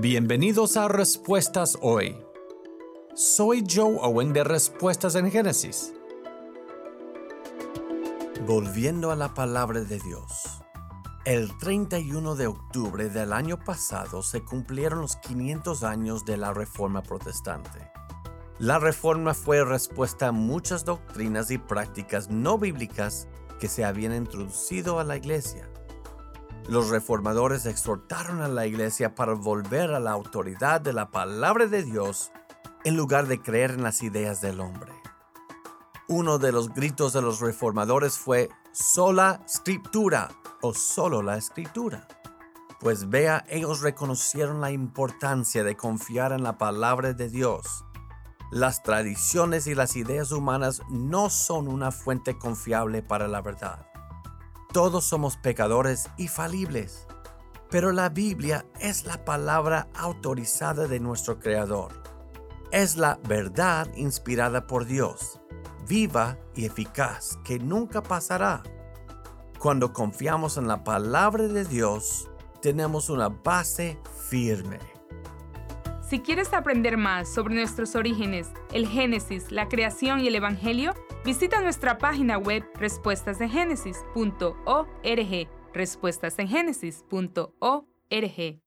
Bienvenidos a Respuestas Hoy. Soy Joe Owen de Respuestas en Génesis. Volviendo a la palabra de Dios. El 31 de octubre del año pasado se cumplieron los 500 años de la Reforma Protestante. La Reforma fue respuesta a muchas doctrinas y prácticas no bíblicas que se habían introducido a la Iglesia. Los reformadores exhortaron a la Iglesia para volver a la autoridad de la palabra de Dios en lugar de creer en las ideas del hombre. Uno de los gritos de los reformadores fue sola scriptura o solo la escritura. Pues vea, ellos reconocieron la importancia de confiar en la palabra de Dios. Las tradiciones y las ideas humanas no son una fuente confiable para la verdad. Todos somos pecadores y falibles, pero la Biblia es la palabra autorizada de nuestro Creador. Es la verdad inspirada por Dios, viva y eficaz, que nunca pasará. Cuando confiamos en la palabra de Dios, tenemos una base firme. Si quieres aprender más sobre nuestros orígenes, el Génesis, la creación y el Evangelio, visita nuestra página web respuestasengénesis.org. Respuestasengenesis.org.